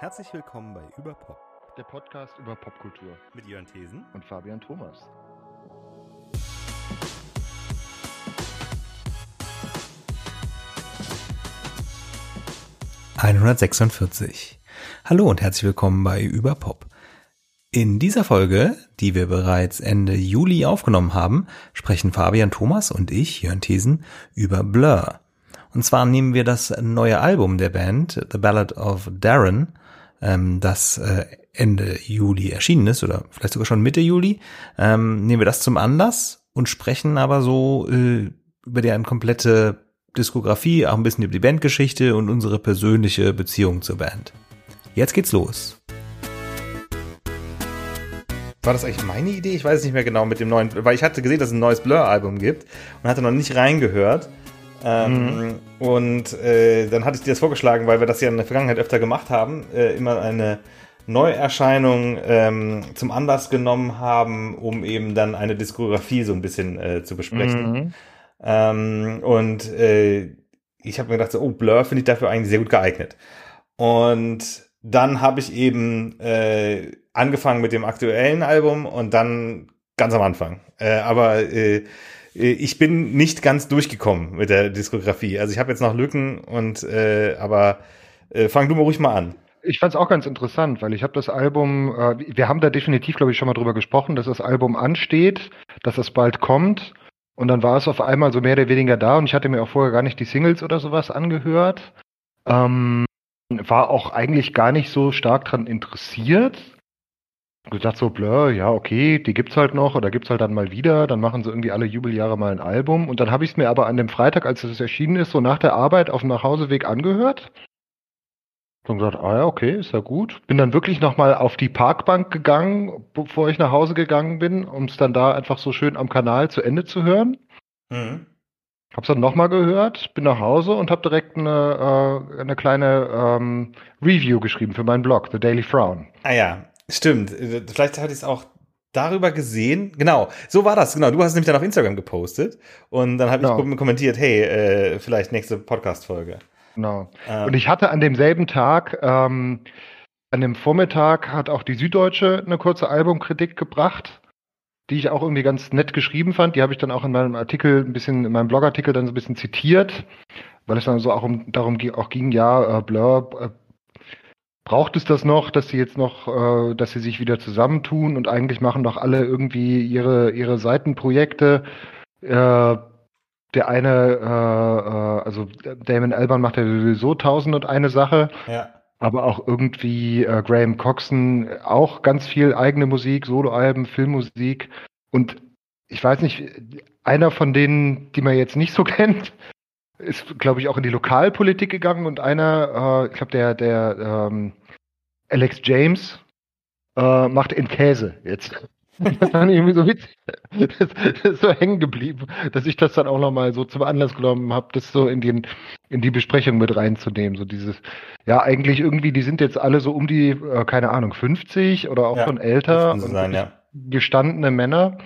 Herzlich willkommen bei Überpop der Podcast über Popkultur mit Jörn Thesen und Fabian Thomas. ...146. Hallo und herzlich willkommen bei Überpop. In dieser Folge, die wir bereits Ende Juli aufgenommen haben, sprechen Fabian Thomas und ich, Jörn Thesen, über Blur. Und zwar nehmen wir das neue Album der Band, The Ballad of Darren, ähm, das äh, Ende Juli erschienen ist oder vielleicht sogar schon Mitte Juli, ähm, nehmen wir das zum Anlass und sprechen aber so äh, über deren komplette Diskografie, auch ein bisschen über die Bandgeschichte und unsere persönliche Beziehung zur Band. Jetzt geht's los. War das eigentlich meine Idee? Ich weiß es nicht mehr genau mit dem neuen, weil ich hatte gesehen, dass es ein neues Blur-Album gibt und hatte noch nicht reingehört. Ähm, mhm. Und äh, dann hatte ich dir das vorgeschlagen, weil wir das ja in der Vergangenheit öfter gemacht haben, äh, immer eine Neuerscheinung ähm, zum Anlass genommen haben, um eben dann eine Diskografie so ein bisschen äh, zu besprechen. Mhm. Ähm, und äh, ich habe mir gedacht, so, oh, Blur finde ich dafür eigentlich sehr gut geeignet. Und dann habe ich eben äh, angefangen mit dem aktuellen Album und dann ganz am Anfang. Äh, aber äh, ich bin nicht ganz durchgekommen mit der Diskografie. Also ich habe jetzt noch Lücken und äh, aber äh, fang du mal ruhig mal an. Ich fand es auch ganz interessant, weil ich habe das Album, äh, wir haben da definitiv, glaube ich, schon mal drüber gesprochen, dass das Album ansteht, dass es bald kommt. Und dann war es auf einmal so mehr oder weniger da und ich hatte mir auch vorher gar nicht die Singles oder sowas angehört. Ähm, war auch eigentlich gar nicht so stark dran interessiert gesagt so, Blur, ja, okay, die gibt's halt noch oder gibt's halt dann mal wieder, dann machen sie irgendwie alle Jubeljahre mal ein Album und dann habe ich es mir aber an dem Freitag, als es erschienen ist, so nach der Arbeit auf dem Nachhauseweg angehört. Und gesagt, ah ja, okay, ist ja gut. Bin dann wirklich nochmal auf die Parkbank gegangen, bevor ich nach Hause gegangen bin, um es dann da einfach so schön am Kanal zu Ende zu hören. Mhm. Hab's dann nochmal gehört, bin nach Hause und habe direkt eine, äh, eine kleine ähm, Review geschrieben für meinen Blog, The Daily Frown. Ah ja, Stimmt. Vielleicht hatte ich es auch darüber gesehen. Genau, so war das. Genau, du hast es nämlich dann auf Instagram gepostet und dann habe genau. ich kommentiert, hey, äh, vielleicht nächste Podcast-Folge. Genau. Ähm. Und ich hatte an demselben Tag, ähm, an dem Vormittag hat auch die Süddeutsche eine kurze Albumkritik gebracht, die ich auch irgendwie ganz nett geschrieben fand. Die habe ich dann auch in meinem Artikel ein bisschen, in meinem Blogartikel dann so ein bisschen zitiert, weil es dann so auch um, darum auch ging, ja, äh, Blur äh, braucht es das noch, dass sie jetzt noch, äh, dass sie sich wieder zusammentun und eigentlich machen doch alle irgendwie ihre, ihre Seitenprojekte. Äh, der eine, äh, äh, also Damon Alban macht ja sowieso tausend und eine Sache. Ja. Aber auch irgendwie äh, Graham Coxon auch ganz viel eigene Musik, Soloalben, Filmmusik. Und ich weiß nicht, einer von denen, die man jetzt nicht so kennt, ist, glaube ich, auch in die Lokalpolitik gegangen und einer, äh, ich glaube, der, der ähm, Alex James äh, macht in Käse jetzt. Das fand ich irgendwie so witzig. Das, das ist so hängen geblieben, dass ich das dann auch nochmal so zum Anlass genommen habe, das so in, den, in die Besprechung mit reinzunehmen. So dieses, ja, eigentlich irgendwie, die sind jetzt alle so um die, äh, keine Ahnung, 50 oder auch ja, schon älter. Sein, ja. Gestandene Männer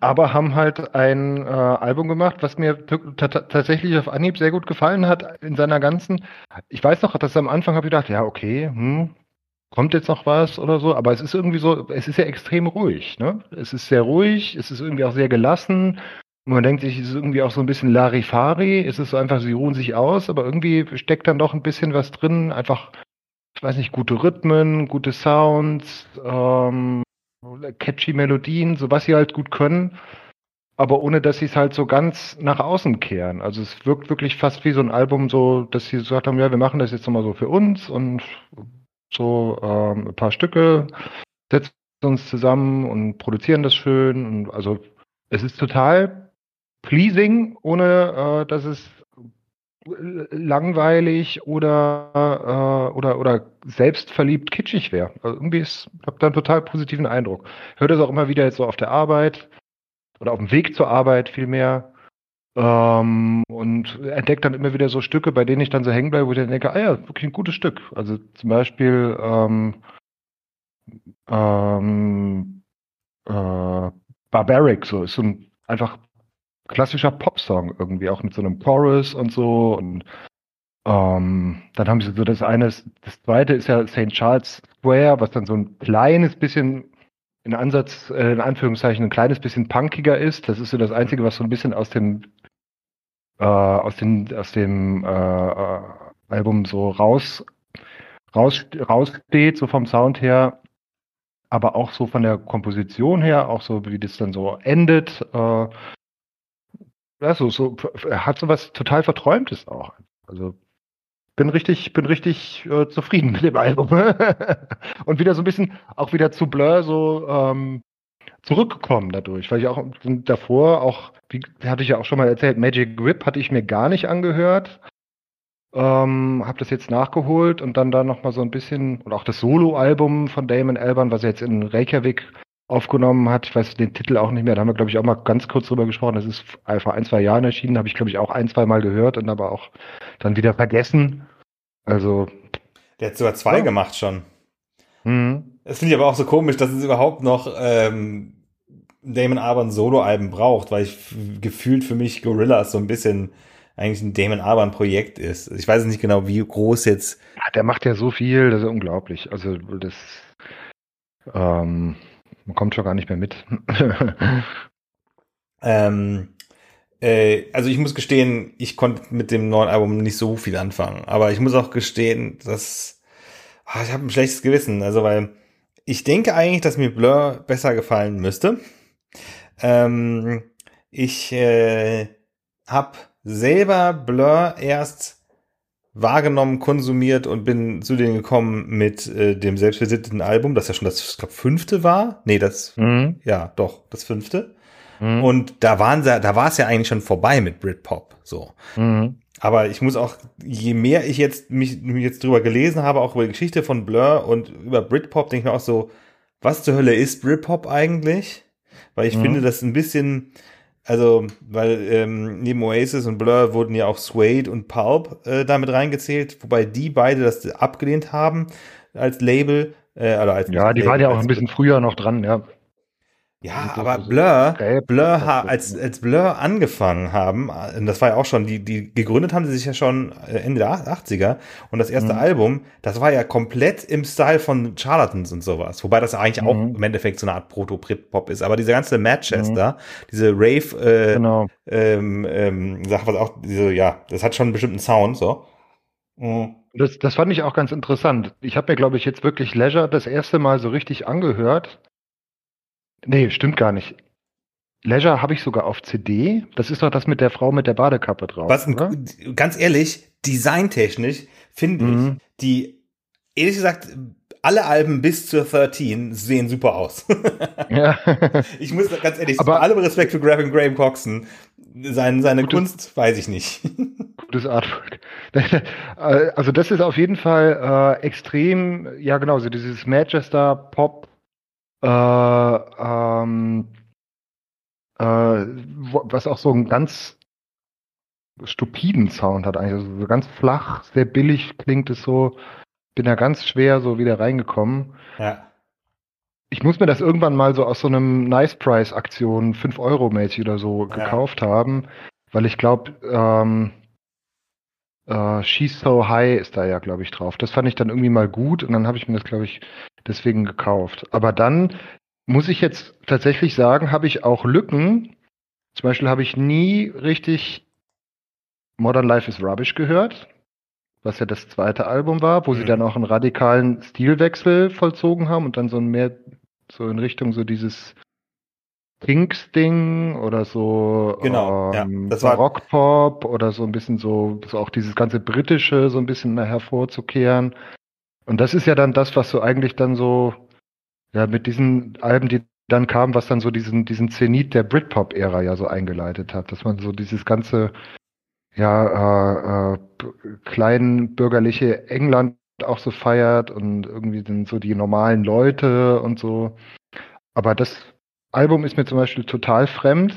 aber haben halt ein äh, Album gemacht, was mir tatsächlich auf Anhieb sehr gut gefallen hat in seiner ganzen. Ich weiß noch, dass am Anfang habe ich gedacht, ja okay, hm, kommt jetzt noch was oder so, aber es ist irgendwie so, es ist ja extrem ruhig. Ne? Es ist sehr ruhig, es ist irgendwie auch sehr gelassen. Und man denkt sich, es ist irgendwie auch so ein bisschen Larifari. Es ist so einfach, sie ruhen sich aus, aber irgendwie steckt dann doch ein bisschen was drin. Einfach, ich weiß nicht, gute Rhythmen, gute Sounds. Ähm, catchy Melodien, so was sie halt gut können, aber ohne dass sie es halt so ganz nach außen kehren. Also es wirkt wirklich fast wie so ein Album, so dass sie gesagt haben, ja, wir machen das jetzt nochmal so für uns und so ähm, ein paar Stücke, setzen uns zusammen und produzieren das schön. Und also es ist total pleasing, ohne äh, dass es langweilig oder, äh, oder, oder selbstverliebt kitschig wäre. Also irgendwie ist, habe da einen total positiven Eindruck. Höre das auch immer wieder jetzt so auf der Arbeit oder auf dem Weg zur Arbeit vielmehr. Ähm, und entdeckt dann immer wieder so Stücke, bei denen ich dann so hängen bleibe, wo ich dann denke, ah ja, wirklich ein gutes Stück. Also zum Beispiel ähm, ähm, äh, Barbaric, so ist so ein einfach klassischer Popsong irgendwie, auch mit so einem Chorus und so und Ähm, dann haben sie so das eine, das zweite ist ja St. Charles Square, was dann so ein kleines bisschen in Ansatz, äh, in Anführungszeichen, ein kleines bisschen punkiger ist. Das ist so das Einzige, was so ein bisschen aus dem äh, aus dem aus dem äh, äh Album so raus raus raussteht, so vom Sound her, aber auch so von der Komposition her, auch so wie das dann so endet. Äh, ja, so, so hat so was total Verträumtes auch. Also bin richtig, bin richtig äh, zufrieden mit dem Album. und wieder so ein bisschen auch wieder zu Blur so ähm, zurückgekommen dadurch, weil ich auch davor auch, wie hatte ich ja auch schon mal erzählt, Magic Grip hatte ich mir gar nicht angehört. Ähm, habe das jetzt nachgeholt und dann da nochmal so ein bisschen, und auch das Solo-Album von Damon Alban, was er jetzt in Reykjavik aufgenommen hat. Ich weiß den Titel auch nicht mehr. Da haben wir, glaube ich, auch mal ganz kurz drüber gesprochen. Das ist vor ein, zwei Jahren erschienen. Habe ich, glaube ich, auch ein, zwei Mal gehört und aber auch dann wieder vergessen. Also. Der hat sogar zwei ja. gemacht schon. Mhm. Das finde ich aber auch so komisch, dass es überhaupt noch ähm, Damon Albarn Solo-Alben braucht, weil ich gefühlt für mich Gorillas so ein bisschen eigentlich ein Damon Albarn Projekt ist. Ich weiß nicht genau, wie groß jetzt. Ja, der macht ja so viel, das ist unglaublich. Also das ähm, man kommt schon gar nicht mehr mit. ähm, äh, also ich muss gestehen, ich konnte mit dem neuen Album nicht so viel anfangen. Aber ich muss auch gestehen, dass ach, ich habe ein schlechtes Gewissen. Also weil ich denke eigentlich, dass mir Blur besser gefallen müsste. Ähm, ich äh, habe selber Blur erst wahrgenommen, konsumiert und bin zu denen gekommen mit äh, dem selbstbesitzten Album, das ja schon das, ich glaube, fünfte war. Nee, das, mhm. ja, doch, das fünfte. Mhm. Und da waren sie, da war es ja eigentlich schon vorbei mit Britpop, so. Mhm. Aber ich muss auch, je mehr ich jetzt mich, mich jetzt drüber gelesen habe, auch über die Geschichte von Blur und über Britpop, denke ich mir auch so, was zur Hölle ist Britpop eigentlich? Weil ich mhm. finde das ein bisschen, also, weil ähm, neben Oasis und Blur wurden ja auch Suede und Pulp äh, damit reingezählt, wobei die beide das abgelehnt haben als Label. Äh, oder als ja, die waren ja auch ein bisschen früher noch dran, ja. Ja, aber Blur, Blur, als, als Blur angefangen haben, äh, das war ja auch schon, die, die gegründet haben sie sich ja schon äh, Ende der 80er und das erste mhm. Album, das war ja komplett im Style von Charlatans und sowas, wobei das eigentlich mhm. auch im Endeffekt so eine Art Proto-Brit-Pop ist, aber diese ganze Manchester, mhm. diese Rave, äh, genau. ähm, ähm, Sache, was auch, diese, ja, das hat schon einen bestimmten Sound, so. Mhm. Das, das fand ich auch ganz interessant. Ich habe mir, glaube ich, jetzt wirklich Leisure das erste Mal so richtig angehört Nee, stimmt gar nicht. Leisure habe ich sogar auf CD. Das ist doch das mit der Frau mit der Badekappe drauf. Was, oder? ganz ehrlich, designtechnisch finde mhm. ich, die, ehrlich gesagt, alle Alben bis zur 13 sehen super aus. ja. Ich muss ganz ehrlich, aber allem Respekt für Graham Graham Coxon. Seine, seine gutes, Kunst weiß ich nicht. Gutes Artwork. Also das ist auf jeden Fall äh, extrem, ja genau, so dieses Manchester Pop äh, ähm, äh, was auch so einen ganz stupiden Sound hat eigentlich. Also so ganz flach, sehr billig klingt es so. Bin da ganz schwer so wieder reingekommen. Ja. Ich muss mir das irgendwann mal so aus so einem Nice Price Aktion 5 Euro mäßig oder so ja. gekauft haben, weil ich glaube, ähm, äh, She's So High ist da ja, glaube ich, drauf. Das fand ich dann irgendwie mal gut und dann habe ich mir das, glaube ich, deswegen gekauft. Aber dann muss ich jetzt tatsächlich sagen, habe ich auch Lücken. Zum Beispiel habe ich nie richtig Modern Life is Rubbish gehört, was ja das zweite Album war, wo mhm. sie dann auch einen radikalen Stilwechsel vollzogen haben und dann so ein mehr so in Richtung so dieses Kinks-Ding oder so genau, ähm, ja, das war Rockpop oder so ein bisschen so, so auch dieses ganze britische so ein bisschen mehr hervorzukehren. Und das ist ja dann das, was so eigentlich dann so, ja, mit diesen Alben, die dann kamen, was dann so diesen, diesen Zenit der Britpop-Ära ja so eingeleitet hat, dass man so dieses ganze, ja, äh, äh, klein bürgerliche England auch so feiert und irgendwie sind so die normalen Leute und so. Aber das Album ist mir zum Beispiel total fremd,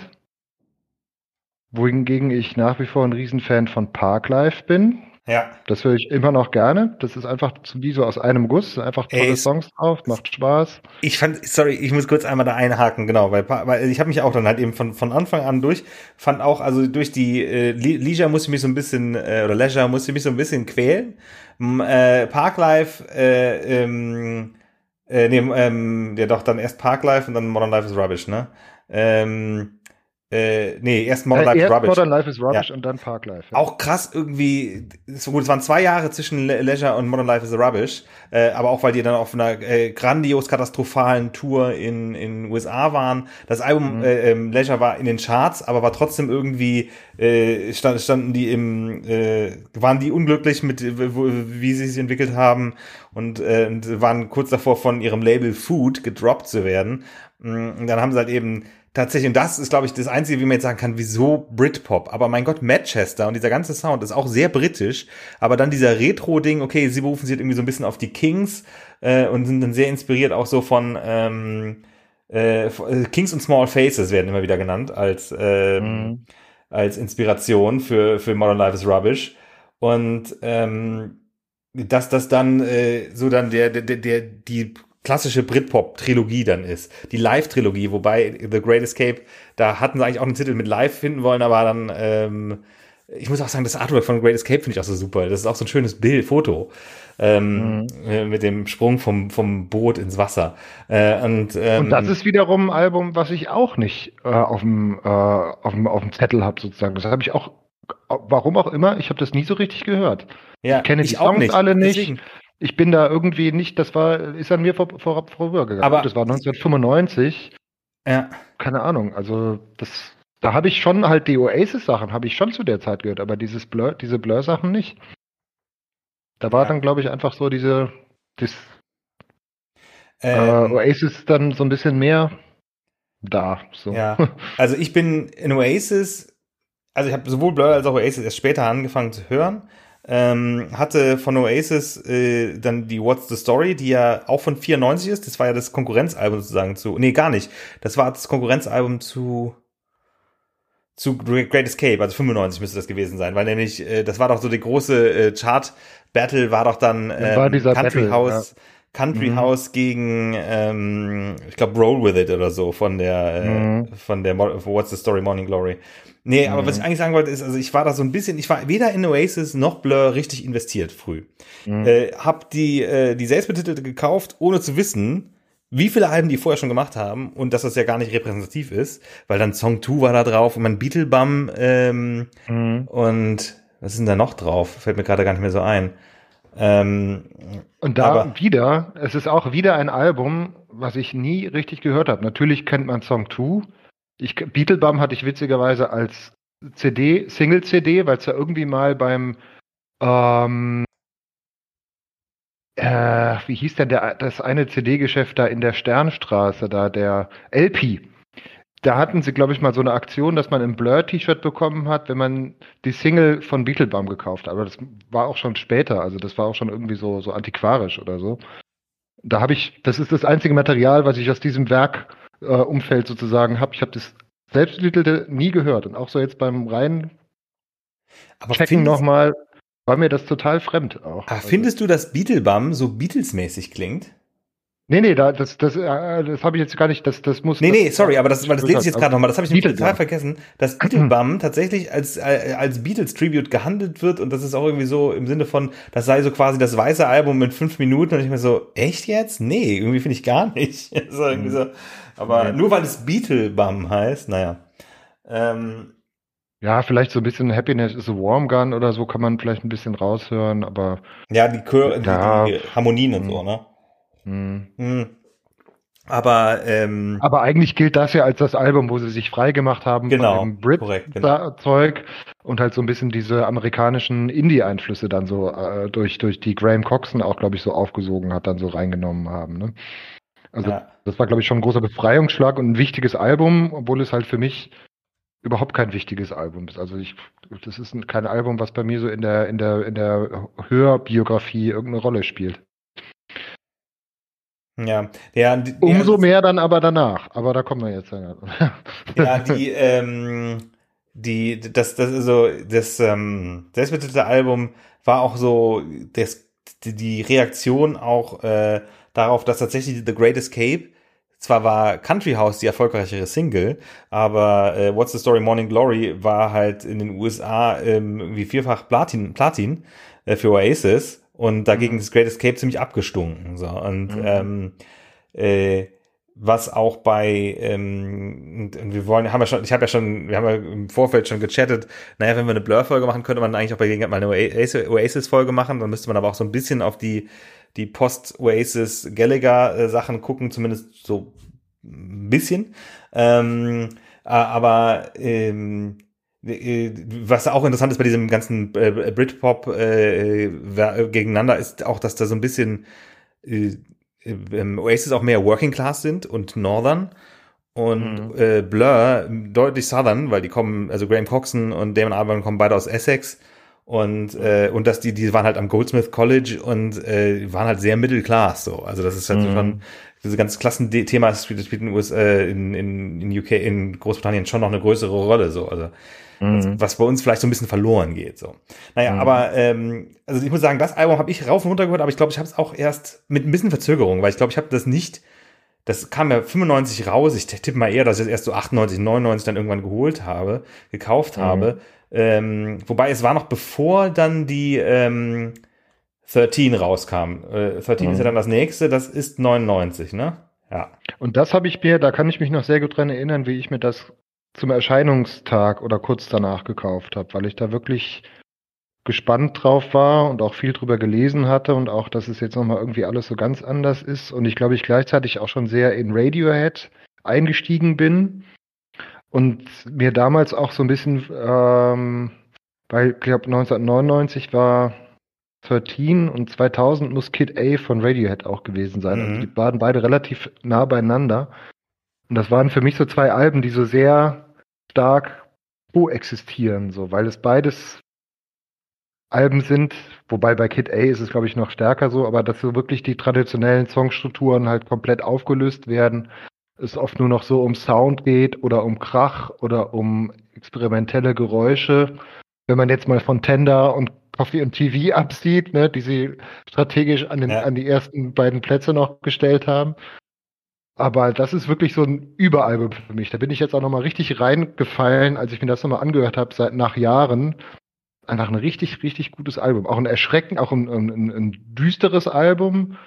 wohingegen ich nach wie vor ein Riesenfan von Parklife bin. Ja. Das höre ich immer noch gerne. Das ist einfach wie so aus einem Guss, einfach tolle Ey, Songs drauf, macht Spaß. Ich fand, sorry, ich muss kurz einmal da einhaken, genau, weil, weil ich habe mich auch dann halt eben von, von Anfang an durch, fand auch, also durch die äh, Leisure musste ich mich so ein bisschen, äh, oder Leisure musste ich mich so ein bisschen quälen. M, äh, Parklife, äh, ähm, äh, nee, ähm, ja doch, dann erst Parklife und dann Modern Life is Rubbish, ne? Ähm, äh, nee, erst Modern Äh, Life is erst Rubbish. Modern Life is Rubbish Ja. und dann Parklife. ja. Auch krass irgendwie, so gut, es waren zwei Jahre zwischen Le Leisure und Modern Life is Rubbish, äh, aber auch weil die dann auf einer äh, grandios katastrophalen Tour in in USA waren. Das Album Mhm. äh, ähm, Leisure war in den Charts, aber war trotzdem irgendwie äh, stand, standen die im äh, waren die unglücklich mit äh, wie sie sich entwickelt haben und, äh, und waren kurz davor von ihrem Label Food gedroppt zu werden. Mm, Und dann haben sie halt eben tatsächlich, und das ist, glaube ich, das Einzige, wie man jetzt sagen kann, wieso Britpop. Aber mein Gott, Manchester und dieser ganze Sound ist auch sehr britisch. Aber dann dieser Retro-Ding, okay, sie berufen sich halt irgendwie so ein bisschen auf die Kings äh, und sind dann sehr inspiriert auch so von ähm, äh, äh, Kings und Small Faces werden immer wieder genannt als ähm, Mhm. als Inspiration für, für Modern Life is Rubbish. Und ähm, dass das dann äh, so dann der, der, der, die klassische Britpop-Trilogie dann ist. Die Live-Trilogie, wobei The Great Escape, da hatten sie eigentlich auch einen Titel mit Live finden wollen, aber dann, ähm, ich muss auch sagen, das Artwork von Great Escape finde ich auch so super. Das ist auch so ein schönes Bild, Foto. Ähm, äh, mit dem Sprung vom, vom Boot ins Wasser. Äh, und, ähm, Und das ist wiederum ein Album, was ich auch nicht äh, auf dem äh, auf dem auf dem Zettel habe sozusagen. Das habe ich auch, warum auch immer, ich habe das nie so richtig gehört. ja, ich kenne die auch Songs alle nicht. Deswegen. Ich bin da irgendwie nicht, das war, ist an mir vor, vor, vorübergegangen. Aber- das war 1995, Ja. keine Ahnung. Also das, da habe ich schon halt die Oasis-Sachen, habe ich schon zu der Zeit gehört, aber dieses Blur, diese Blur-Sachen nicht. Da war Ja. dann, glaube ich, einfach so diese, das, äh, Ähm, Oasis dann so ein bisschen mehr da. So. Ja, also ich bin in Oasis, also ich habe sowohl Blur als auch Oasis erst später angefangen zu hören. Ähm, hatte von Oasis äh, dann die What's the Story, die ja auch von 94 ist. Das war ja das Konkurrenzalbum sozusagen zu. Nee, gar nicht. Das war das Konkurrenzalbum zu zu Great Escape, also 95 müsste das gewesen sein, weil nämlich äh, das war doch so die große äh, Chart Battle war doch dann ähm, Country Battle, House Country Mhm. House gegen ähm, ich glaube Roll with It oder so von der äh, Mhm. von der Mo What's the Story Morning Glory. Nee, aber Mhm. was ich eigentlich sagen wollte ist, also ich war da so ein bisschen, ich war weder in Oasis noch Blur richtig investiert früh. Mhm. Äh, hab die äh, die selbstbetitelte gekauft, ohne zu wissen, wie viele Alben die vorher schon gemacht haben und dass das ja gar nicht repräsentativ ist, weil dann Song 2 war da drauf und mein Beatlebum ähm, Mhm. und was ist denn da noch drauf? Fällt mir gerade gar nicht mehr so ein. Ähm, Und da Aber- wieder, es ist auch wieder ein Album, was ich nie richtig gehört habe. Natürlich kennt man Song 2. Ich, Beatlebum hatte ich witzigerweise als CD, Single-CD, weil es ja irgendwie mal beim, ähm, äh, wie hieß denn der, das eine CD-Geschäft da in der Sternstraße, da der LP. Da hatten sie, glaube ich, mal so eine Aktion, dass man ein Blur-T-Shirt bekommen hat, wenn man die Single von Beetlebum gekauft hat. Aber das war auch schon später, also das war auch schon irgendwie so, so antiquarisch oder so. Da habe ich, das ist das einzige Material, was ich aus diesem Werk äh, Umfeld sozusagen habe. Ich habe das Selbstbetitelte nie gehört. Und auch so jetzt beim rein aber Checken nochmal, war mir das total fremd auch. ah, Also- findest du, dass Beatlebum so Beatles-mäßig klingt? Nee, nee, da, das, das, äh, das habe ich jetzt gar nicht, das, das muss. Nee, nee, sorry, aber das, weil das lese ich jetzt gerade nochmal, das habe ich nämlich total vergessen, dass Beatlebum tatsächlich als, äh, als Beatles-Tribute gehandelt wird und das ist auch irgendwie so im Sinne von, das sei so quasi das weiße Album in fünf Minuten und ich mir so, echt jetzt? Nee, irgendwie finde ich gar nicht. so irgendwie so, aber Nee. nur weil es Beatlebum heißt, naja. Ähm, Ja, vielleicht so ein bisschen Happiness is a Warm Gun oder so kann man vielleicht ein bisschen raushören, aber. ja, die, Chöre, Ja. die, die Harmonien und so, ne? Hm. Hm. Aber, ähm, Aber eigentlich gilt das ja als das Album, wo sie sich frei gemacht haben Genau, von dem Brit korrekt, genau. Zeug und halt so ein bisschen diese amerikanischen Indie-Einflüsse dann so äh, durch, durch die Graham Coxon auch, glaube ich, so aufgesogen hat, dann so reingenommen haben. Ne? Also ja. das war, glaube ich, schon ein großer Befreiungsschlag und ein wichtiges Album, obwohl es halt für mich überhaupt kein wichtiges Album ist. Also ich, das ist kein Album, was bei mir so in der, in der, in der Hörbiografie irgendeine Rolle spielt. Ja, ja, die, Umso die, mehr dann aber danach. Aber da kommen wir jetzt. Ja, die, ähm, die, das, das, also, das ähm, selbstbetitelte Album war auch so das, die, die Reaktion auch äh, darauf, dass tatsächlich The Great Escape zwar war Country House die erfolgreichere Single, aber äh, What's the Story Morning Glory war halt in den USA ähm, irgendwie vierfach Platin, Platin äh, für Oasis und dagegen mhm. ist Great Escape ziemlich abgestunken. So. Und mhm. ähm, äh, was auch bei ähm, wir wollen haben ja schon ich habe ja schon wir haben ja im Vorfeld schon gechattet naja wenn wir eine Blur Folge machen könnte man eigentlich auch bei Gegenwart mal eine Oasis Folge machen dann müsste man aber auch so ein bisschen auf die die Post Oasis Gallagher äh, Sachen gucken zumindest so ein bisschen ähm, aber ähm, äh, was auch interessant ist bei diesem ganzen äh, Britpop äh, gegeneinander ist auch dass da so ein bisschen äh, ähm, Oasis auch mehr Working Class sind und Northern. Und mhm. äh, Blur deutlich Southern, weil die kommen, also Graham Coxon und Damon Albarn kommen beide aus Essex. Und äh, und dass die die waren halt am Goldsmith College und äh, waren halt sehr Middle Class so. Also das ist halt mhm. schon dieses ganze Klassenthema spielt, in, in, in UK in Großbritannien schon noch eine größere Rolle so. Also Mhm. Was bei uns vielleicht so ein bisschen verloren geht. So. Naja, mhm. aber ähm, also ich muss sagen, das Album habe ich rauf und runter gehört, aber ich glaube, ich habe es auch erst mit ein bisschen Verzögerung, weil ich glaube, ich habe das nicht, das kam ja 95 raus. Ich tippe mal eher, dass ich das erst so 98, 99 dann irgendwann geholt habe, gekauft mhm. habe. Ähm, wobei es war noch bevor dann die ähm, 13 rauskam. Äh, 13 ist ja mhm. dann das nächste, das ist 99, ne? Ja. Und das habe ich mir, da kann ich mich noch sehr gut dran erinnern, wie ich mir das zum Erscheinungstag oder kurz danach gekauft habe, weil ich da wirklich gespannt drauf war und auch viel drüber gelesen hatte und auch, dass es jetzt nochmal irgendwie alles so ganz anders ist und ich glaube, ich gleichzeitig auch schon sehr in Radiohead eingestiegen bin und mir damals auch so ein bisschen, ähm, weil ich glaube 1999 war 13 und 2000 muss Kid A von Radiohead auch gewesen sein. Also mhm. Also die waren beide relativ nah beieinander. Und das waren für mich so zwei Alben, die so sehr stark coexistieren, so, weil es beides Alben sind, wobei bei Kid A ist es, glaube ich, noch stärker so, aber dass so wirklich die traditionellen Songstrukturen halt komplett aufgelöst werden, es oft nur noch so um Sound geht oder um Krach oder um experimentelle Geräusche. Wenn man jetzt mal von Tender und Coffee und TV absieht, ne, die sie strategisch an, den, ja. an die ersten beiden Plätze noch gestellt haben, aber das ist wirklich so ein Überalbum für mich. Da bin ich jetzt auch nochmal richtig reingefallen, als ich mir das nochmal angehört habe, seit nach Jahren. Einfach ein richtig, richtig gutes Album. Auch ein erschreckend, auch ein, ein, ein düsteres Album,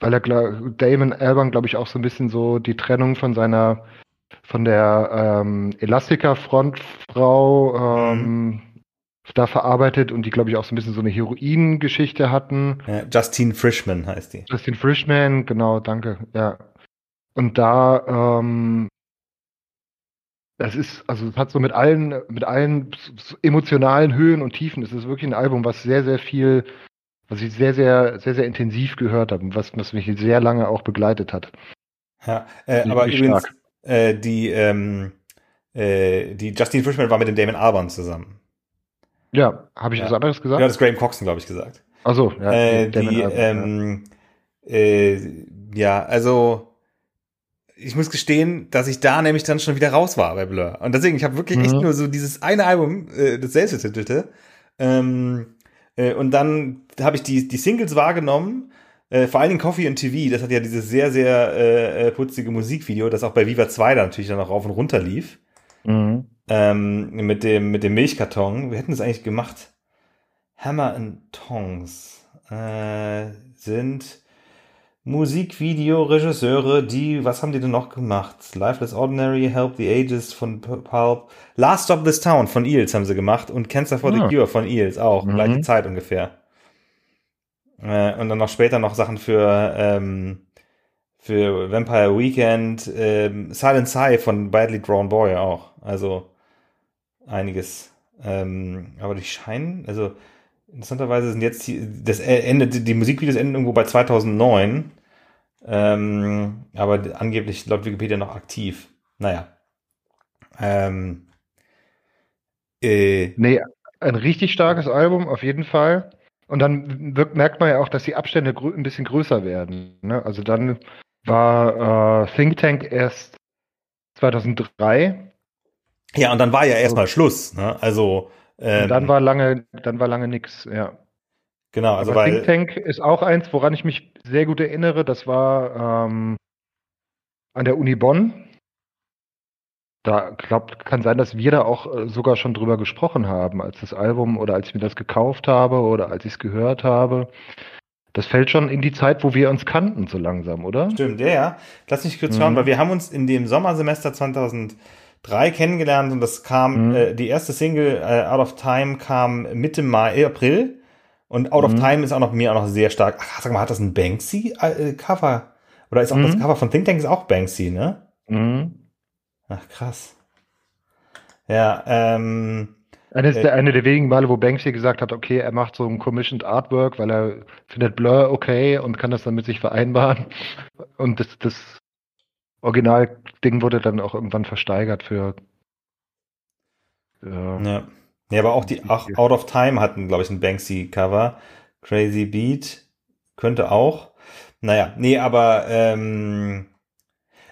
weil er Damon Alban, glaube ich, auch so ein bisschen so die Trennung von seiner, von der ähm, Elastica-Frontfrau ähm, mhm. da verarbeitet und die, glaube ich, auch so ein bisschen so eine Heroin-Geschichte hatten. Ja, Justine Frischman heißt die. Justine Frischman, genau, danke. Ja, und da, ähm, das ist, also es hat so mit allen, mit allen emotionalen Höhen und Tiefen, es ist wirklich ein Album, was sehr, sehr viel, was ich sehr, sehr, sehr, sehr intensiv gehört habe und was, was mich sehr lange auch begleitet hat. Ja, äh, aber übrigens, äh, die, ähm, äh, die Justine Frischman war mit dem Damon Albarn zusammen. Ja, habe ich ja. was anderes gesagt? Ja, das Graham Coxon, glaube ich, gesagt. Also ja. Äh, die, ähm, ja. Äh, ja, also ich muss gestehen, dass ich da nämlich dann schon wieder raus war bei Blur. Und deswegen, ich habe wirklich mhm. echt nur so dieses eine Album, äh, das selbstbetitelte. Ähm, äh, und dann habe ich die, die Singles wahrgenommen. Äh, vor allen Dingen Coffee and TV, das hat ja dieses sehr, sehr äh, äh putzige Musikvideo, das auch bei Viva 2 da natürlich dann noch rauf und runter lief. Mhm. Ähm, mit, dem, mit dem Milchkarton. Wir hätten das eigentlich gemacht. Hammer and Tongs äh, sind Musikvideo-Regisseure, die, was haben die denn noch gemacht? Lifeless Ordinary, Help the Ages von Pulp, Last Stop This Town von Eels haben sie gemacht und Cancer for ah. the Cure von Eels auch, mhm. gleiche Zeit ungefähr. Äh, und dann noch später noch Sachen für, ähm, für Vampire Weekend, ähm, Silent Sigh von Badly Drawn Boy auch. Also einiges. Ähm, aber die scheinen, also Interessanterweise sind jetzt die, das endet, die Musikvideos enden irgendwo bei 2009. Ähm, aber angeblich laut Wikipedia noch aktiv. Naja. Ähm, äh, nee, ein richtig starkes Album, auf jeden Fall. Und dann wirkt, merkt man ja auch, dass die Abstände ein bisschen größer werden. Ne? Also dann war äh, Think Tank erst 2003 Ja, und dann war ja erstmal Schluss, ne? Also ähm, dann war lange, dann war lange nix, ja. Genau, also Aber weil Think Tank ist auch eins, woran ich mich sehr gut erinnere. Das war ähm, an der Uni Bonn. Da glaubt, kann sein, dass wir da auch äh, sogar schon drüber gesprochen haben, als das Album oder als ich mir das gekauft habe oder als ich es gehört habe. Das fällt schon in die Zeit, wo wir uns kannten, so langsam, oder? Stimmt, ja, ja. Lass mich kurz mhm. schauen, weil wir haben uns in dem Sommersemester 2003 kennengelernt und das kam, mhm. äh, die erste Single äh, Out of Time kam Mitte Mai, April und Out of mhm. Time ist auch noch mir auch noch sehr stark. Ach, sag mal, hat das ein Banksy-Cover? Äh, oder ist auch das mhm. Cover von Think Tank ist auch Banksy, ne? Mhm. Ach, krass. Ja, ähm, eines der, eine der wenigen Male, wo Banksy gesagt hat, okay, er macht so ein Commissioned Artwork, weil er findet Blur okay und kann das dann mit sich vereinbaren. Und das, das Original-Ding wurde dann auch irgendwann versteigert für. Äh, ja. ja, aber auch die auch Out of Time hatten, glaube ich, ein Banksy-Cover. Crazy Beat könnte auch. Naja, nee, aber ähm,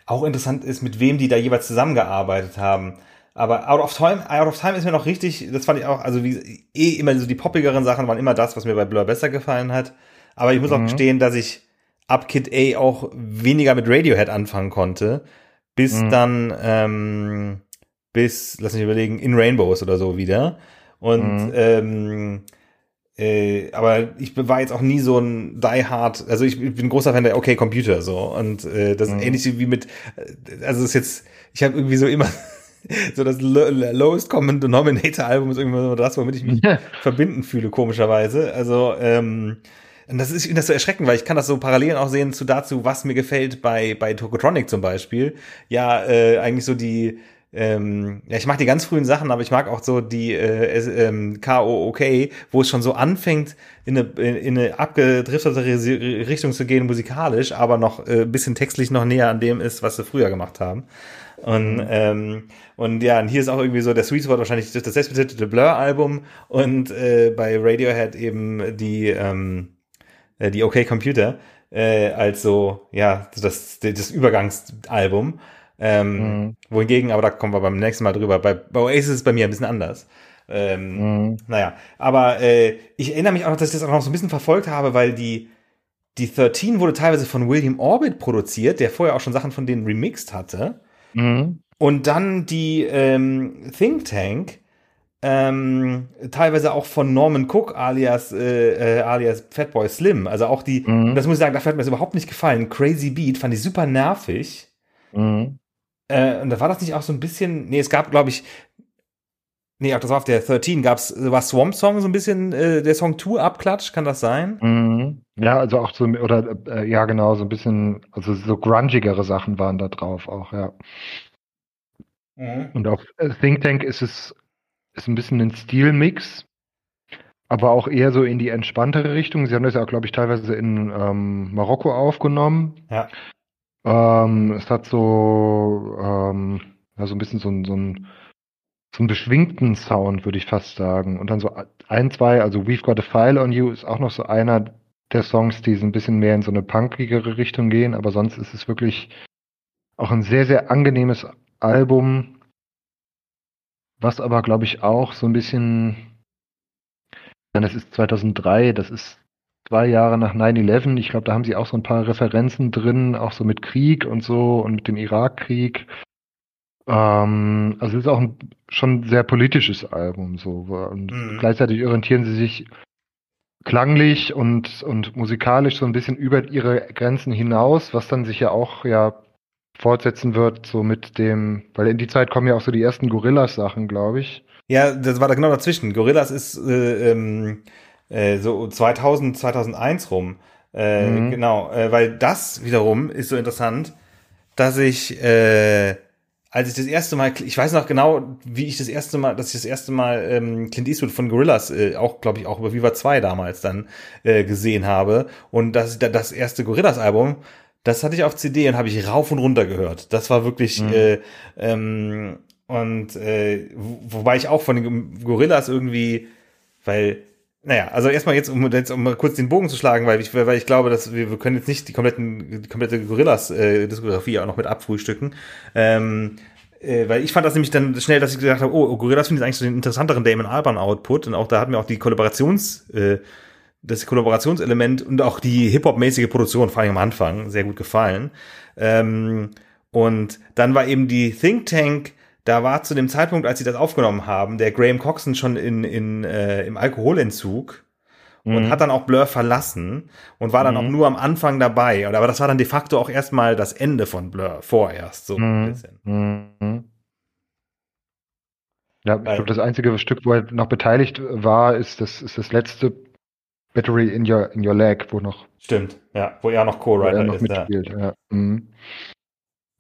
auch interessant ist, mit wem die da jeweils zusammengearbeitet haben. Aber Out of Time, Out of Time ist mir noch richtig, das fand ich auch, also wie eh immer so die poppigeren Sachen waren immer das, was mir bei Blur besser gefallen hat. Aber ich muss mhm. auch gestehen, dass ich ab Kid A auch weniger mit Radiohead anfangen konnte, bis mhm. dann ähm, bis, lass mich überlegen, In Rainbows oder so wieder. Und mhm. ähm, äh, aber ich war jetzt auch nie so ein Die Hard, also ich, ich bin großer Fan der Okay Computer so und äh, das ist mhm. ähnlich wie mit, also es ist jetzt, ich habe irgendwie so immer so das Lowest Common Denominator Album ist irgendwie so das, womit ich mich verbinden fühle, komischerweise. Also, ähm, und das ist, ich finde das so erschreckend, weil ich kann das so parallel auch sehen zu dazu, was mir gefällt bei, bei Tokotronic zum Beispiel. Ja, äh, eigentlich so die, ähm, ja, ich mag die ganz frühen Sachen, aber ich mag auch so die äh, ähm, K.O.O.K., wo es schon so anfängt, in eine, in eine abgedriftete Richtung zu gehen, musikalisch, aber noch äh, bisschen textlich noch näher an dem ist, was sie früher gemacht haben. Und, mhm. ähm, und ja, und hier ist auch irgendwie so der Sweet Spot wahrscheinlich das selbstbetitelte Blur-Album und äh, bei Radiohead eben die, ähm, äh, die OK Computer äh, als so, ja, das, das Übergangsalbum. Ähm, mhm. Wohingegen, aber da kommen wir beim nächsten Mal drüber, bei, bei Oasis ist es bei mir ein bisschen anders. Ähm, mhm. Naja, aber äh, ich erinnere mich auch noch, dass ich das auch noch so ein bisschen verfolgt habe, weil die, die 13 wurde teilweise von William Orbit produziert, der vorher auch schon Sachen von denen remixed hatte. Mhm. Und dann die ähm, Think Tank, ähm, teilweise auch von Norman Cook alias äh, äh, alias Fatboy Slim. Also auch die, mhm. das muss ich sagen, das hat mir das überhaupt nicht gefallen. Crazy Beat fand ich super nervig. Mhm. Äh, und da war das nicht auch so ein bisschen, nee, es gab, glaube ich, nee, auch das war auf der 13, gab es, war Swamp Song so ein bisschen, äh, der Song Tour Abklatsch, kann das sein? Mhm. Ja, also auch so, oder, äh, ja, genau, so ein bisschen, also so grungigere Sachen waren da drauf auch, ja. Mhm. Und auf äh, Think Tank ist es ist ein bisschen ein Stilmix, aber auch eher so in die entspanntere Richtung. Sie haben das ja auch, glaube ich, teilweise in ähm, Marokko aufgenommen. Ja. Ähm, es hat so, ähm, ja, so ein bisschen so, ein, so, ein, so einen beschwingten Sound, würde ich fast sagen. Und dann so ein, zwei, also We've Got a File on You ist auch noch so einer der Songs, die so ein bisschen mehr in so eine punkigere Richtung gehen, aber sonst ist es wirklich auch ein sehr, sehr angenehmes Album, was aber, glaube ich, auch so ein bisschen, das ist 2003, das ist zwei Jahre nach 9-11. Ich glaube, da haben sie auch so ein paar Referenzen drin, auch so mit Krieg und so und mit dem Irakkrieg. Ähm, also es ist auch ein schon sehr politisches Album so. Und mhm. gleichzeitig orientieren sie sich klanglich und, und musikalisch so ein bisschen über ihre Grenzen hinaus, was dann sich ja auch ja fortsetzen wird, so mit dem, weil in die Zeit kommen ja auch so die ersten Gorillas-Sachen, glaube ich. Ja, das war da genau dazwischen. Gorillas ist äh, ähm, äh, so 2000, 2001 rum. Äh, mhm. Genau, äh, weil das wiederum ist so interessant, dass ich, äh, als ich das erste Mal, ich weiß noch genau, wie ich das erste Mal, dass ich das erste Mal ähm, Clint Eastwood von Gorillas, äh, auch glaube ich auch über Viva 2 damals dann äh, gesehen habe und das das erste Gorillas-Album, das hatte ich auf CD und habe ich rauf und runter gehört. Das war wirklich mhm. äh, ähm, und äh, wobei ich auch von den Gorillas irgendwie, weil naja, also erstmal jetzt, um jetzt um mal kurz den Bogen zu schlagen, weil ich, weil ich glaube, dass wir, wir können jetzt nicht die kompletten, die komplette Gorillas-Diskografie äh, auch noch mit abfrühstücken. Ähm, äh, weil ich fand das nämlich dann schnell, dass ich gesagt habe, oh, Gorillaz finde ich eigentlich so den interessanteren Damon Albarn Output und auch da hat mir auch die Kollaborations, äh, das Kollaborationselement und auch die Hip-Hop-mäßige Produktion, vor allem am Anfang, sehr gut gefallen. Ähm, und dann war eben die Think Tank, da war zu dem Zeitpunkt, als sie das aufgenommen haben, der Graham Coxon schon in, in, äh, im Alkoholentzug und mhm. hat dann auch Blur verlassen und war dann mhm. auch nur am Anfang dabei. Aber das war dann de facto auch erstmal das Ende von Blur, vorerst, so ein mhm. bisschen. Mhm. Ja, ich glaube, das einzige Stück, wo er noch beteiligt war, ist das, ist das letzte Battery in Your, in your Leg, wo noch. Stimmt, ja, wo er noch Co-Writer ist. Mitspielt, ja. ja. Mhm.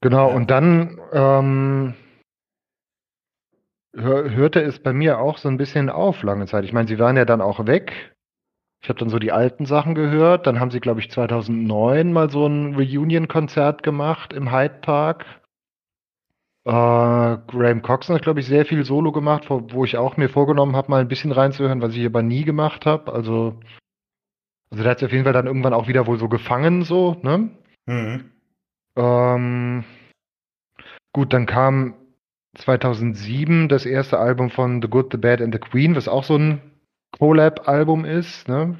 Genau, ja. und dann ähm, hör, hörte es bei mir auch so ein bisschen auf lange Zeit. Ich meine, sie waren ja dann auch weg. Ich habe dann so die alten Sachen gehört. Dann haben sie, glaube ich, 2009 mal so ein Reunion-Konzert gemacht im Hyde Park. Äh, Graham Coxon hat, glaube ich, sehr viel Solo gemacht, wo, wo ich auch mir vorgenommen habe, mal ein bisschen reinzuhören, was ich aber nie gemacht habe. Also, also der hat sich auf jeden Fall dann irgendwann auch wieder wohl so gefangen, so, ne? Mhm. Ähm, gut, dann kam 2007 das erste Album von The Good, The Bad and The Queen, was auch so ein Collab-Album ist, ne?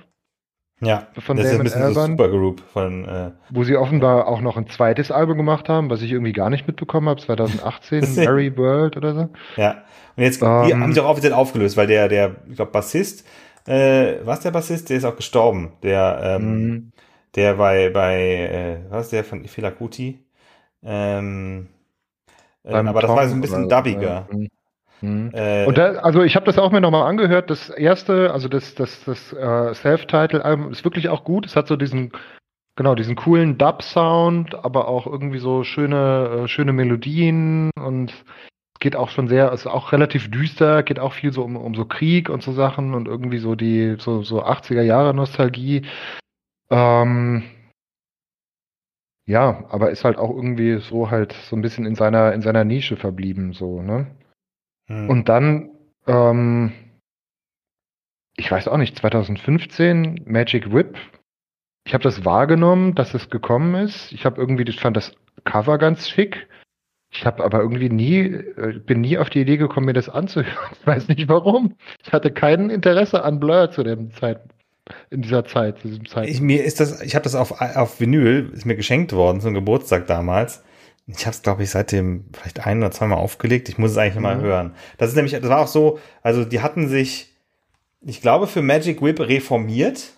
Ja, von das Damon ist ein bisschen Albarn, so Supergroup von äh, wo sie offenbar auch noch ein zweites Album gemacht haben, was ich irgendwie gar nicht mitbekommen habe, 2018, Mary World oder so. Ja, und jetzt um, die ähm. haben sie auch offiziell aufgelöst, weil der der ich glaube Bassist, äh, was der Bassist, der ist auch gestorben, der ähm, mhm. der bei bei äh, was der von Fela Kuti ähm, äh, aber das war so ein bisschen dubbiger. Mhm. Mhm. Äh, und da, also ich habe das auch mir nochmal angehört. Das erste, also das, das, das äh, Self-Title-Album ist wirklich auch gut. Es hat so diesen, genau, diesen coolen Dub-Sound, aber auch irgendwie so schöne, äh, schöne Melodien und es geht auch schon sehr, ist auch relativ düster, geht auch viel so um, um so Krieg und so Sachen und irgendwie so die, so, so 80er Jahre Nostalgie. Ähm, ja, aber ist halt auch irgendwie so halt so ein bisschen in seiner, in seiner Nische verblieben, so, ne? Hm. Und dann, ähm, ich weiß auch nicht, 2015 Magic Whip. Ich habe das wahrgenommen, dass es gekommen ist. Ich habe irgendwie, ich fand das Cover ganz schick. Ich habe aber irgendwie nie, äh, bin nie auf die Idee gekommen, mir das anzuhören. Ich weiß nicht warum. Ich hatte kein Interesse an Blur zu dem Zeitpunkt in dieser Zeit, zu diesem Zeitpunkt. Ich, mir ist das, ich habe das auf, auf Vinyl, ist mir geschenkt worden zum Geburtstag damals. Ich habe es, glaube ich, seitdem vielleicht ein oder zweimal aufgelegt. Ich muss es eigentlich mhm. mal hören. Das ist nämlich, das war auch so, also die hatten sich, ich glaube, für Magic Whip reformiert.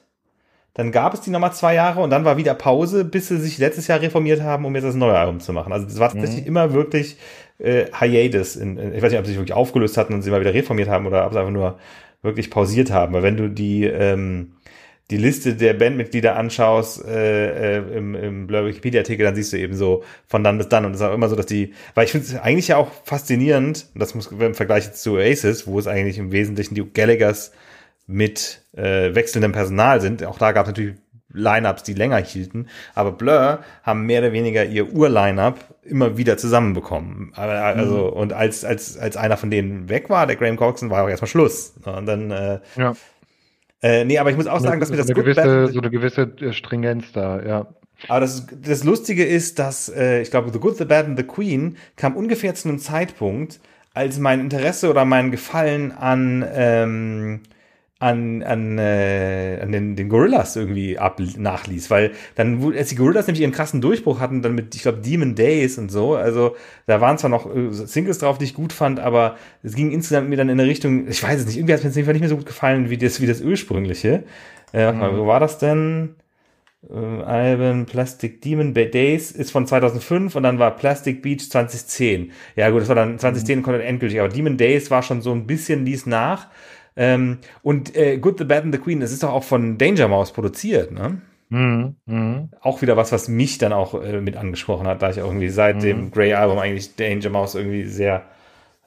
Dann gab es die nochmal zwei Jahre und dann war wieder Pause, bis sie sich letztes Jahr reformiert haben, um jetzt das neue Album zu machen. Also das war mhm. tatsächlich immer wirklich äh, Hiatus. In, in, ich weiß nicht, ob sie sich wirklich aufgelöst hatten und sie mal wieder reformiert haben oder ob sie einfach nur wirklich pausiert haben. Weil wenn du die ähm, die Liste der Bandmitglieder anschaust äh, äh, im, im Blur Wikipedia-Artikel, dann siehst du eben so von dann bis dann. Und es ist auch immer so, dass die, weil ich finde es eigentlich ja auch faszinierend, das muss im Vergleich jetzt zu Oasis, wo es eigentlich im Wesentlichen die Gallaghers mit äh, wechselndem Personal sind. Auch da gab es natürlich Lineups, die länger hielten, aber Blur haben mehr oder weniger ihr Ur-Lineup immer wieder zusammenbekommen. Also, mhm. und als, als, als einer von denen weg war, der Graham Coxon, war auch erstmal Schluss. Und dann äh, ja. Äh, nee, aber ich muss auch sagen, dass mir das so eine gewisse, so eine gewisse äh, Stringenz da, ja. Aber das, das Lustige ist, dass äh, ich glaube, The Good, The Bad and The Queen kam ungefähr zu einem Zeitpunkt, als mein Interesse oder mein Gefallen an ähm, an, an, äh, an den, den Gorillas irgendwie ab, nachließ, weil dann, als die Gorillas nämlich ihren krassen Durchbruch hatten, dann mit, ich glaube, Demon Days und so, also da waren zwar noch äh, Singles drauf, die ich gut fand, aber es ging insgesamt mir dann in eine Richtung, ich weiß es nicht, irgendwie hat es mir nicht mehr so gut gefallen wie das, wie das ursprüngliche. Äh, mal, mhm. wo war das denn? Äh, Alben Plastic Demon Days ist von 2005 und dann war Plastic Beach 2010. Ja gut, das war dann 2010 mhm. komplett endgültig, aber Demon Days war schon so ein bisschen ließ nach ähm, und äh, Good, the Bad and the Queen, das ist doch auch von Danger Mouse produziert, ne? Mhm, mh. Auch wieder was, was mich dann auch äh, mit angesprochen hat, da ich auch irgendwie seit mhm. dem Grey Album eigentlich Danger Mouse irgendwie sehr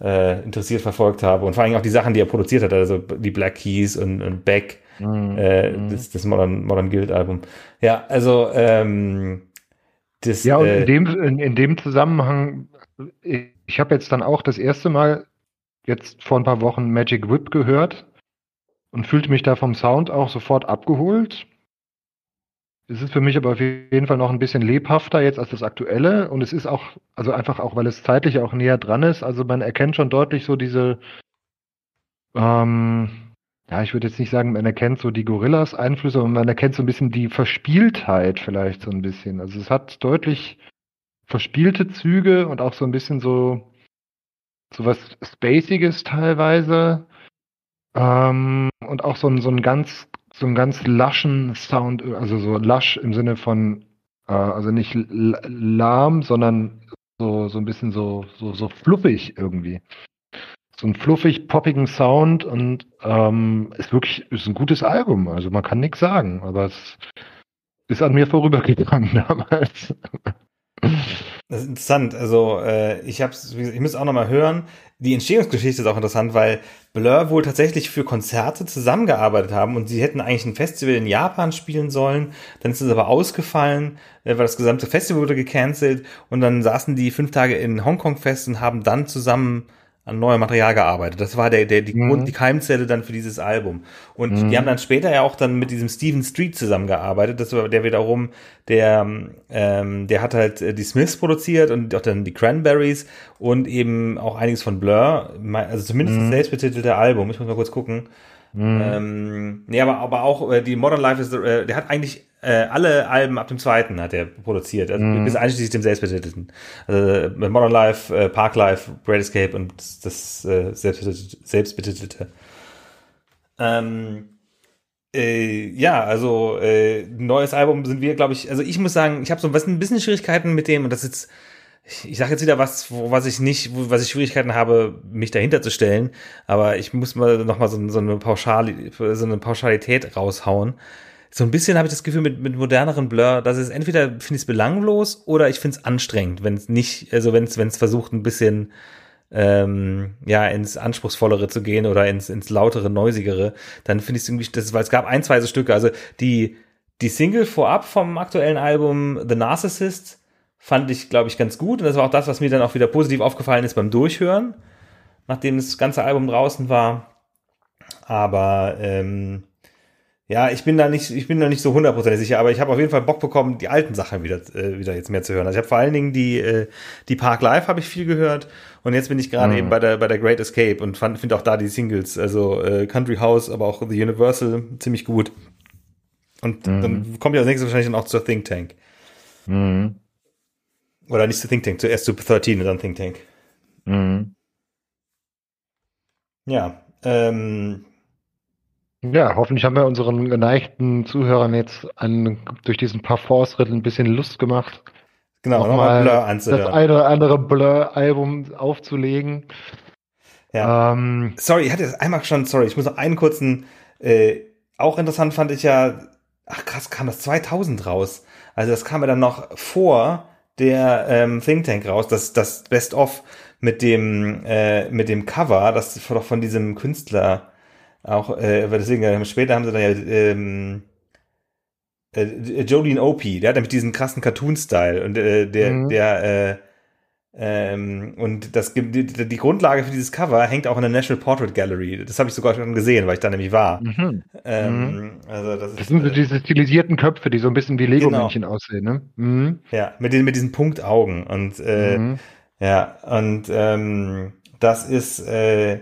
äh, interessiert verfolgt habe. Und vor allem auch die Sachen, die er produziert hat, also die Black Keys und, und Beck, mhm, äh, mhm. das, das Modern, Modern Guild Album. Ja, also ähm, das, Ja, und in, äh, dem, in, in dem Zusammenhang, ich habe jetzt dann auch das erste Mal jetzt vor ein paar Wochen Magic Whip gehört und fühlte mich da vom Sound auch sofort abgeholt. Es ist für mich aber auf jeden Fall noch ein bisschen lebhafter jetzt als das aktuelle und es ist auch, also einfach auch, weil es zeitlich auch näher dran ist. Also man erkennt schon deutlich so diese, ähm, ja, ich würde jetzt nicht sagen, man erkennt so die Gorillas Einflüsse, aber man erkennt so ein bisschen die Verspieltheit vielleicht so ein bisschen. Also es hat deutlich verspielte Züge und auch so ein bisschen so, so was Spaciges teilweise. Ähm, und auch so ein, so ein ganz, so ein ganz laschen Sound, also so lasch im Sinne von, äh, also nicht lahm, sondern so, so ein bisschen so, so, so fluffig irgendwie so einen fluffig, poppigen Sound und ähm, ist wirklich ist ein gutes Album. Also man kann nichts sagen, aber es ist an mir vorübergegangen damals. Das ist interessant. Also äh, ich hab's, ich muss auch noch mal hören. Die Entstehungsgeschichte ist auch interessant, weil Blur wohl tatsächlich für Konzerte zusammengearbeitet haben und sie hätten eigentlich ein Festival in Japan spielen sollen. Dann ist es aber ausgefallen, äh, weil das gesamte Festival wurde gecancelt und dann saßen die fünf Tage in Hongkong fest und haben dann zusammen an neuem Material gearbeitet. Das war der, der die, mhm. Grund, die Keimzelle dann für dieses Album. Und mhm. die haben dann später ja auch dann mit diesem Steven Street zusammengearbeitet. Das war der wiederum, der, ähm, der hat halt äh, die Smiths produziert und auch dann die Cranberries und eben auch einiges von Blur. Also zumindest mhm. das selbstbetitelte Album. Ich muss mal kurz gucken. Mhm. Ähm, nee, aber, aber auch äh, die Modern Life ist, äh, der hat eigentlich äh, alle Alben ab dem zweiten hat er produziert, also mhm. bis einschließlich dem selbstbetitelten. Also äh, Modern Life, äh, Park Life, Great Escape und das äh, selbstbetitelte. selbstbetitelte. Ähm, äh, ja, also äh, neues Album sind wir, glaube ich, also ich muss sagen, ich habe so ein bisschen Schwierigkeiten mit dem und das jetzt ich sage jetzt wieder was, wo, was ich nicht, wo, was ich Schwierigkeiten habe, mich dahinter zu stellen, aber ich muss mal noch mal so, so eine Pauschali, so eine Pauschalität raushauen so ein bisschen habe ich das Gefühl mit, mit moderneren Blur, dass es entweder finde ich es belanglos oder ich finde es anstrengend, wenn es nicht, also wenn es wenn es versucht ein bisschen ähm, ja ins anspruchsvollere zu gehen oder ins ins lautere, neusigere, dann finde ich es irgendwie, das, weil es gab ein, zwei so Stücke, also die die Single vorab vom aktuellen Album The Narcissist fand ich, glaube ich, ganz gut und das war auch das, was mir dann auch wieder positiv aufgefallen ist beim Durchhören, nachdem das ganze Album draußen war. Aber ähm, ja, ich bin da nicht, ich bin da nicht so hundertprozentig sicher, aber ich habe auf jeden Fall Bock bekommen, die alten Sachen wieder, äh, wieder jetzt mehr zu hören. Also ich habe vor allen Dingen die, äh, die Park Live habe ich viel gehört und jetzt bin ich gerade mhm. eben bei der, bei der Great Escape und finde auch da die Singles, also äh, Country House, aber auch The Universal ziemlich gut. Und mhm. dann kommt ja als nächstes wahrscheinlich dann auch zur Think Tank. Mhm. Oder nicht zur Think Tank, zuerst zu 13 und dann Think Tank. Mhm. Ja, ähm, ja, hoffentlich haben wir unseren geneigten Zuhörern jetzt an, durch diesen Parforce-Ritt ein bisschen Lust gemacht. Genau, nochmal Blur anzuhören. Das eine oder andere Blur-Album aufzulegen. Ja. Ähm, sorry, ich hatte jetzt einmal schon, sorry, ich muss noch einen kurzen, äh, auch interessant fand ich ja, ach krass, kam das 2000 raus. Also das kam ja dann noch vor der ähm, Think Tank raus, das, das Best-of mit dem, äh, mit dem Cover, das doch von diesem Künstler, auch, äh, deswegen, äh, später haben sie dann ja ähm, äh, Jolene Opie, der hat nämlich diesen krassen Cartoon-Style und äh, der, mhm. der, äh, ähm, und das die, die Grundlage für dieses Cover hängt auch in der National Portrait Gallery. Das habe ich sogar schon gesehen, weil ich da nämlich war. Mhm. Ähm, mhm. also das, ist, das sind so äh, diese stilisierten Köpfe, die so ein bisschen wie Lego-Männchen genau. aussehen, ne? Mhm. Ja, mit, den, mit diesen Punktaugen. Und äh, mhm. ja, und ähm, das ist äh,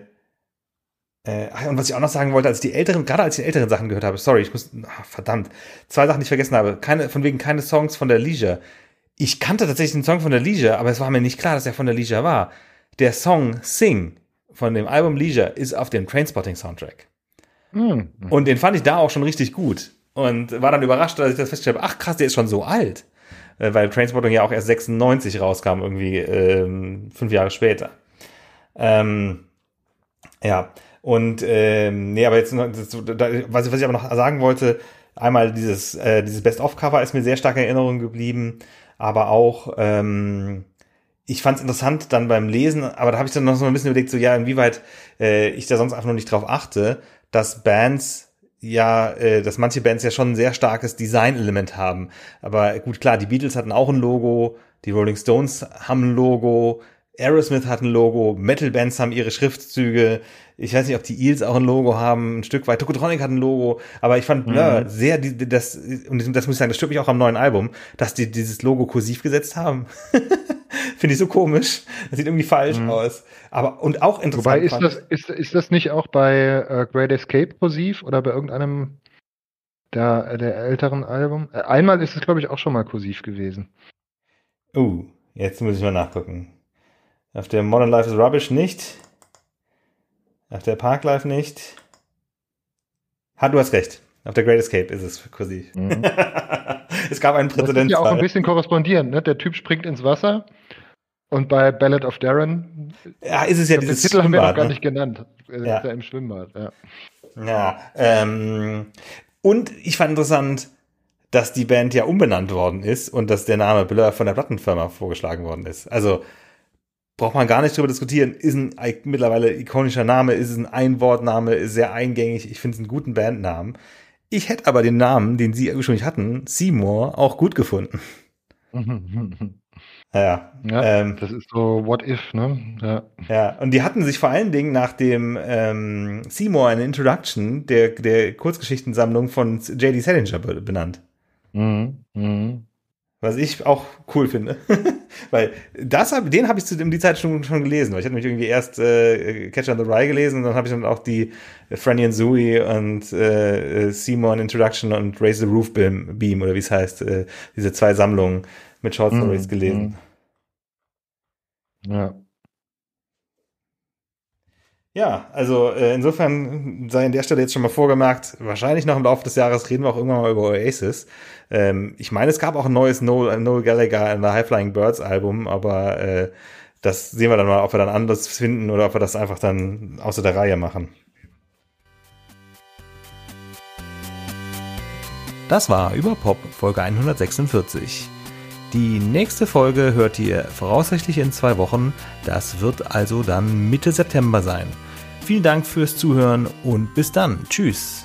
äh, und was ich auch noch sagen wollte, als die älteren, gerade als ich die älteren Sachen gehört habe, sorry, ich muss, ach, verdammt, zwei Sachen, die ich vergessen habe. Keine, von wegen keine Songs von der Leisure. Ich kannte tatsächlich den Song von der Leisure, aber es war mir nicht klar, dass er von der Leisure war. Der Song Sing von dem Album Leisure ist auf dem Trainspotting Soundtrack. Mhm. Und den fand ich da auch schon richtig gut. Und war dann überrascht, als ich das festgestellt habe, ach krass, der ist schon so alt. Äh, weil Trainspotting ja auch erst 96 rauskam, irgendwie ähm, fünf Jahre später. Ähm, ja, und ähm, nee, aber jetzt, was, ich aber noch sagen wollte, einmal dieses, äh, dieses Best-of-Cover ist mir sehr stark in Erinnerung geblieben, aber auch, ähm, ich fand es interessant dann beim Lesen, aber da habe ich dann noch so ein bisschen überlegt, so ja, inwieweit äh, ich da sonst einfach noch nicht drauf achte, dass Bands ja, äh, dass manche Bands ja schon ein sehr starkes Design-Element haben. Aber gut, klar, die Beatles hatten auch ein Logo, die Rolling Stones haben ein Logo, Aerosmith hat ein Logo, Metal-Bands haben ihre Schriftzüge. Ich weiß nicht, ob die Eels auch ein Logo haben, ein Stück weit. Tokotronic hat ein Logo, aber ich fand Blur mhm. sehr, das, und das muss ich sagen, das stört mich auch am neuen Album, dass die dieses Logo kursiv gesetzt haben. Finde ich so komisch. Das sieht irgendwie falsch mhm. aus. Aber, und auch interessant. Wobei, ist das, ist, ist das nicht auch bei äh, Great Escape kursiv oder bei irgendeinem der, der älteren Album? Äh, einmal ist es, glaube ich, auch schon mal kursiv gewesen. Uh, jetzt muss ich mal nachgucken. Auf der Modern Life is Rubbish nicht. Auf der Park Life nicht. Ha, du hast recht. Auf der Great Escape ist es kursiv. Mhm. es gab einen Präzedenzfall. Das ist ja auch ein bisschen korrespondieren. Ne? Der Typ springt ins Wasser und bei Ballad of Darren. Ja, ist es ja dieses Den Titel haben wir noch gar ne? nicht genannt. Er ja. ist ja im Schwimmbad. Ja. ja ähm, und ich fand interessant, dass die Band ja umbenannt worden ist und dass der Name Blur von der Plattenfirma vorgeschlagen worden ist. Also braucht man gar nicht drüber diskutieren. Ist ein mittlerweile ikonischer Name, ist es ein Einwortname, ist sehr eingängig. Ich finde es einen guten Bandnamen. Ich hätte aber den Namen, den sie ursprünglich hatten, Seymour, auch gut gefunden. ja, ja ähm, das ist so What If, ne? Ja. ja, und die hatten sich vor allen Dingen nach dem ähm, Seymour eine Introduction der, der Kurzgeschichtensammlung von J.D. Salinger benannt. Mhm. Mhm. Was ich auch cool finde. weil das hab, den habe ich zu die Zeit schon, schon gelesen. Weil ich hatte mich irgendwie erst äh, Catch on the Rye gelesen und dann habe ich dann auch die Franny and Zooey und äh, Simon Introduction und Raise the Roof Beam, Beam oder wie es heißt, äh, diese zwei Sammlungen mit Short Stories mm, gelesen. Mm. Ja. Ja, also äh, insofern sei an der Stelle jetzt schon mal vorgemerkt, wahrscheinlich noch im Laufe des Jahres reden wir auch irgendwann mal über Oasis. Ähm, ich meine, es gab auch ein neues Noel, Noel Gallagher in der High Flying Birds Album, aber äh, das sehen wir dann mal, ob wir dann anders finden oder ob wir das einfach dann außer der Reihe machen. Das war über Pop Folge 146. Die nächste Folge hört ihr voraussichtlich in zwei Wochen. Das wird also dann Mitte September sein. Vielen Dank fürs Zuhören und bis dann. Tschüss.